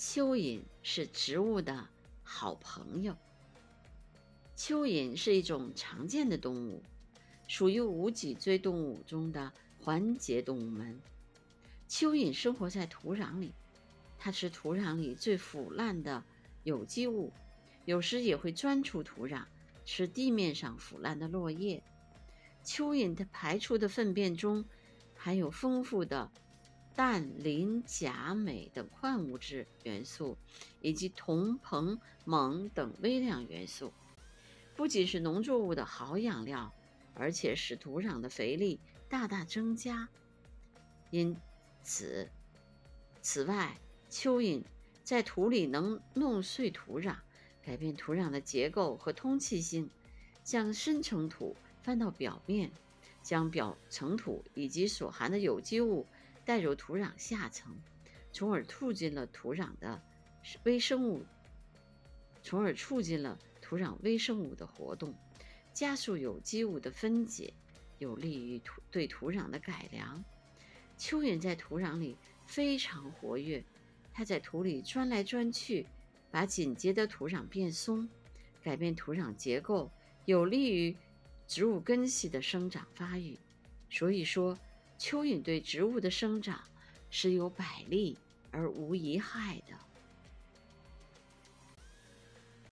蚯蚓是植物的好朋友。蚯蚓是一种常见的动物，属于无脊椎动物中的环节动物门。蚯蚓生活在土壤里，它吃土壤里最腐烂的有机物，有时也会钻出土壤吃地面上腐烂的落叶。蚯蚓它排出的粪便中含有丰富的氮、磷、钾、镁等矿物质元素，以及铜、硼、锰等微量元素，不仅是农作物的好养料，而且使土壤的肥力大大增加。因此，此外，蚯蚓在土里能弄碎土壤，改变土壤的结构和通气性，将深层土翻到表面，将表层土以及所含的有机物。带入土壤下层，从而促进了土壤的微生物，从而促进了土壤微生物的活动，加速有机物的分解，有利于土对土壤的改良。蚯蚓在土壤里非常活跃，它在土里钻来钻去，把紧结的土壤变松，改变土壤结构，有利于植物根系的生长发育。所以说。蚯蚓对植物的生长是有百利而无一害的。